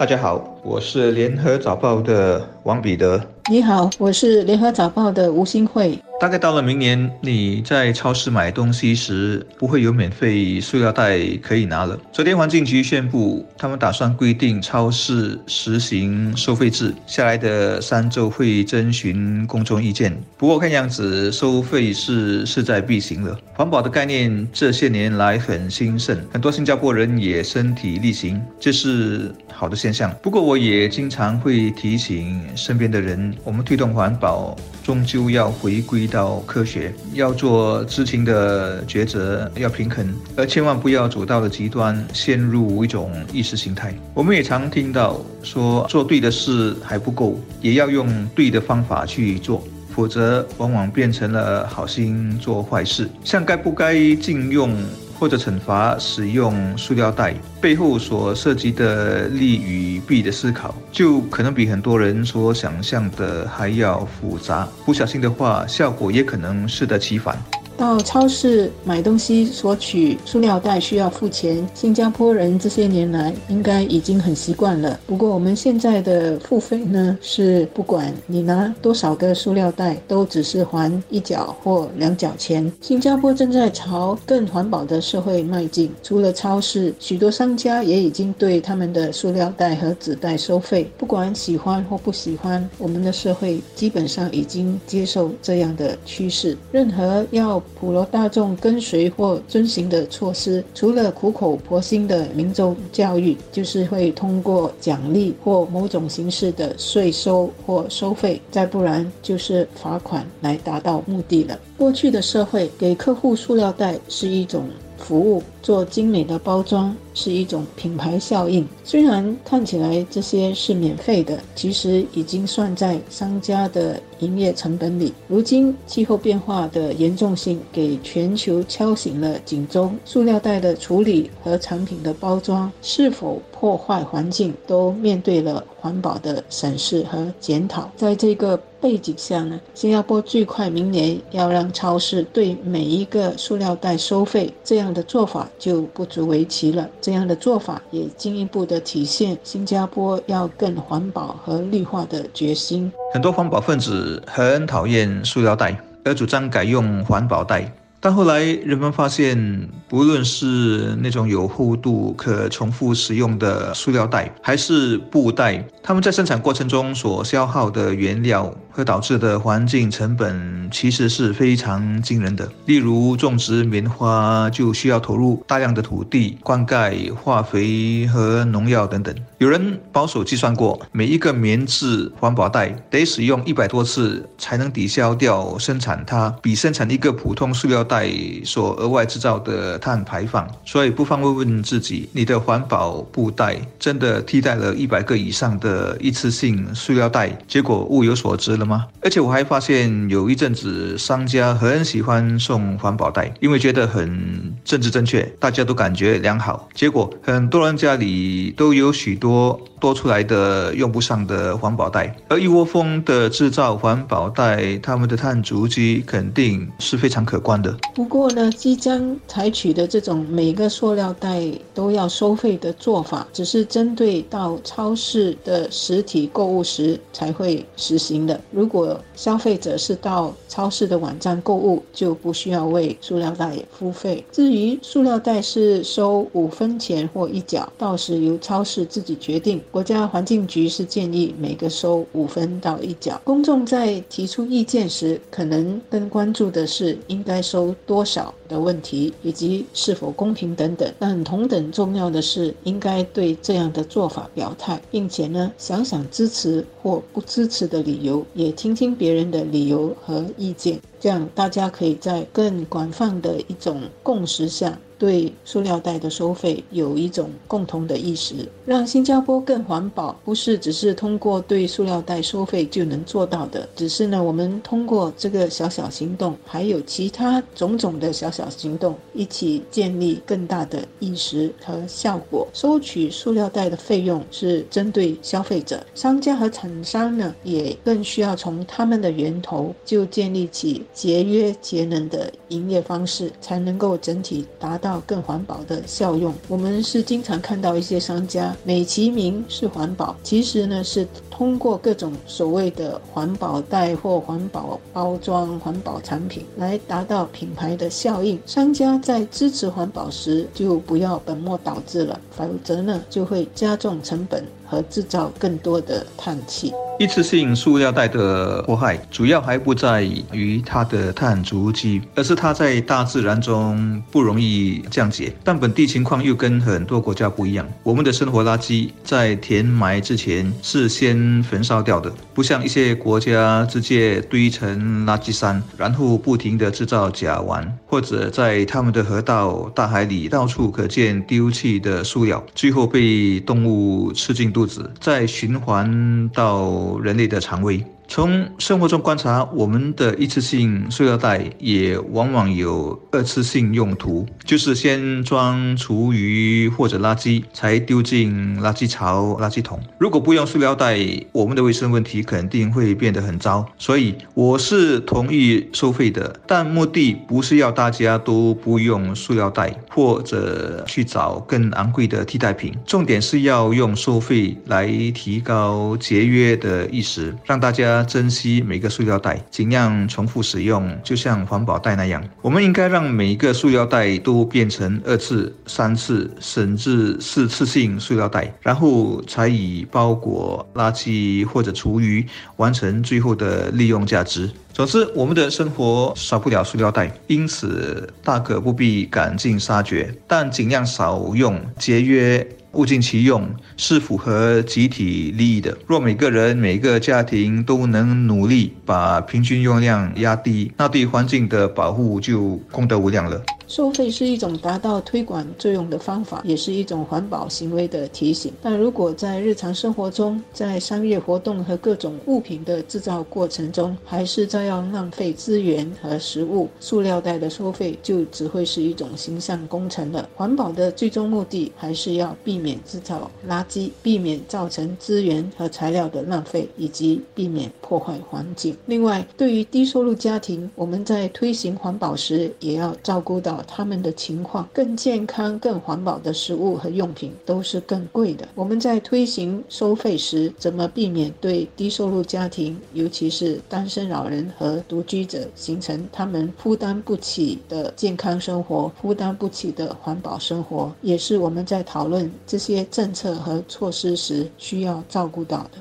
大家好，我是联合早报的王彼得。你好，我是联合早报的吴新慧。大概到了明年，你在超市买东西时，不会有免费塑料袋可以拿了。昨天环境局宣布，他们打算规定超市实行收费制，下来的三周会征询公众意见。不过看样子，收费是势在必行了。环保的概念这些年来很兴盛，很多新加坡人也身体力行，这是好的现象。不过我也经常会提醒身边的人。我们推动环保，终究要回归到科学，要做知情的抉择，要平衡，而千万不要走到了极端，陷入一种意识形态。我们也常听到说，做对的事还不够，也要用对的方法去做，否则往往变成了好心做坏事。像该不该禁用？或者惩罚使用塑料袋背后所涉及的利与弊的思考，就可能比很多人所想象的还要复杂。不小心的话，效果也可能适得其反。到超市买东西索取塑料袋需要付钱，新加坡人这些年来应该已经很习惯了。不过我们现在的付费呢，是不管你拿多少个塑料袋，都只是还一角或两角钱。新加坡正在朝更环保的社会迈进，除了超市，许多商家也已经对他们的塑料袋和纸袋收费。不管喜欢或不喜欢，我们的社会基本上已经接受这样的趋势。任何要普罗大众跟随或遵循的措施，除了苦口婆心的民众教育，就是会通过奖励或某种形式的税收或收费，再不然就是罚款来达到目的了。过去的社会给客户塑料袋是一种。服务做精美的包装是一种品牌效应，虽然看起来这些是免费的，其实已经算在商家的营业成本里。如今气候变化的严重性给全球敲醒了警钟，塑料袋的处理和产品的包装是否破坏环境，都面对了环保的审视和检讨。在这个背景下呢，新加坡最快明年要让超市对每一个塑料袋收费，这样的做法就不足为奇了。这样的做法也进一步的体现新加坡要更环保和绿化的决心。很多环保分子很讨厌塑料袋，而主张改用环保袋。但后来人们发现，不论是那种有厚度、可重复使用的塑料袋，还是布袋，它们在生产过程中所消耗的原料会导致的环境成本，其实是非常惊人的。例如，种植棉花就需要投入大量的土地、灌溉、化肥和农药等等。有人保守计算过，每一个棉质环保袋得使用一百多次才能抵消掉生产它，比生产一个普通塑料。袋所额外制造的碳排放，所以不妨问问自己：你的环保布袋真的替代了一百个以上的一次性塑料袋，结果物有所值了吗？而且我还发现有一阵子商家很喜欢送环保袋，因为觉得很政治正确，大家都感觉良好。结果很多人家里都有许多多出来的用不上的环保袋，而一窝蜂的制造环保袋，他们的碳足迹肯定是非常可观的。不过呢，即将采取的这种每个塑料袋都要收费的做法，只是针对到超市的实体购物时才会实行的。如果消费者是到超市的网站购物，就不需要为塑料袋付费。至于塑料袋是收五分钱或一角，到时由超市自己决定。国家环境局是建议每个收五分到一角。公众在提出意见时，可能更关注的是应该收。多少的问题，以及是否公平等等。但同等重要的是，应该对这样的做法表态，并且呢，想想支持或不支持的理由，也听听别人的理由和意见。这样大家可以在更广泛的一种共识下。对塑料袋的收费有一种共同的意识，让新加坡更环保，不是只是通过对塑料袋收费就能做到的。只是呢，我们通过这个小小行动，还有其他种种的小小行动，一起建立更大的意识和效果。收取塑料袋的费用是针对消费者，商家和厂商呢，也更需要从他们的源头就建立起节约节能的营业方式，才能够整体达到。到更环保的效用。我们是经常看到一些商家美其名是环保，其实呢是通过各种所谓的环保袋或环保包装、环保产品来达到品牌的效应。商家在支持环保时，就不要本末倒置了，否则呢就会加重成本。和制造更多的碳气。一次性塑料袋的祸害，主要还不在于它的碳足迹，而是它在大自然中不容易降解。但本地情况又跟很多国家不一样，我们的生活垃圾在填埋之前是先焚烧掉的，不像一些国家直接堆成垃圾山，然后不停地制造甲烷，或者在他们的河道、大海里到处可见丢弃的塑料，最后被动物吃进肚子，再循环到。人类的肠胃。从生活中观察，我们的一次性塑料袋也往往有二次性用途，就是先装厨余或者垃圾，才丢进垃圾槽、垃圾桶。如果不用塑料袋，我们的卫生问题肯定会变得很糟。所以我是同意收费的，但目的不是要大家都不用塑料袋，或者去找更昂贵的替代品。重点是要用收费来提高节约的意识，让大家。珍惜每个塑料袋，尽量重复使用，就像环保袋那样。我们应该让每一个塑料袋都变成二次、三次，甚至四次性塑料袋，然后才以包裹垃圾或者厨余，完成最后的利用价值。总之，我们的生活少不了塑料袋，因此大可不必赶尽杀绝，但尽量少用，节约。物尽其用是符合集体利益的。若每个人、每个家庭都能努力把平均用量压低，那对环境的保护就功德无量了。收费是一种达到推广作用的方法，也是一种环保行为的提醒。但如果在日常生活中，在商业活动和各种物品的制造过程中，还是照样浪费资源和食物，塑料袋的收费就只会是一种形象工程了。环保的最终目的还是要避免制造垃圾，避免造成资源和材料的浪费，以及避免破坏环境。另外，对于低收入家庭，我们在推行环保时，也要照顾到他们的情况更健康、更环保的食物和用品都是更贵的。我们在推行收费时，怎么避免对低收入家庭，尤其是单身老人和独居者，形成他们负担不起的健康生活、负担不起的环保生活，也是我们在讨论这些政策和措施时需要照顾到的。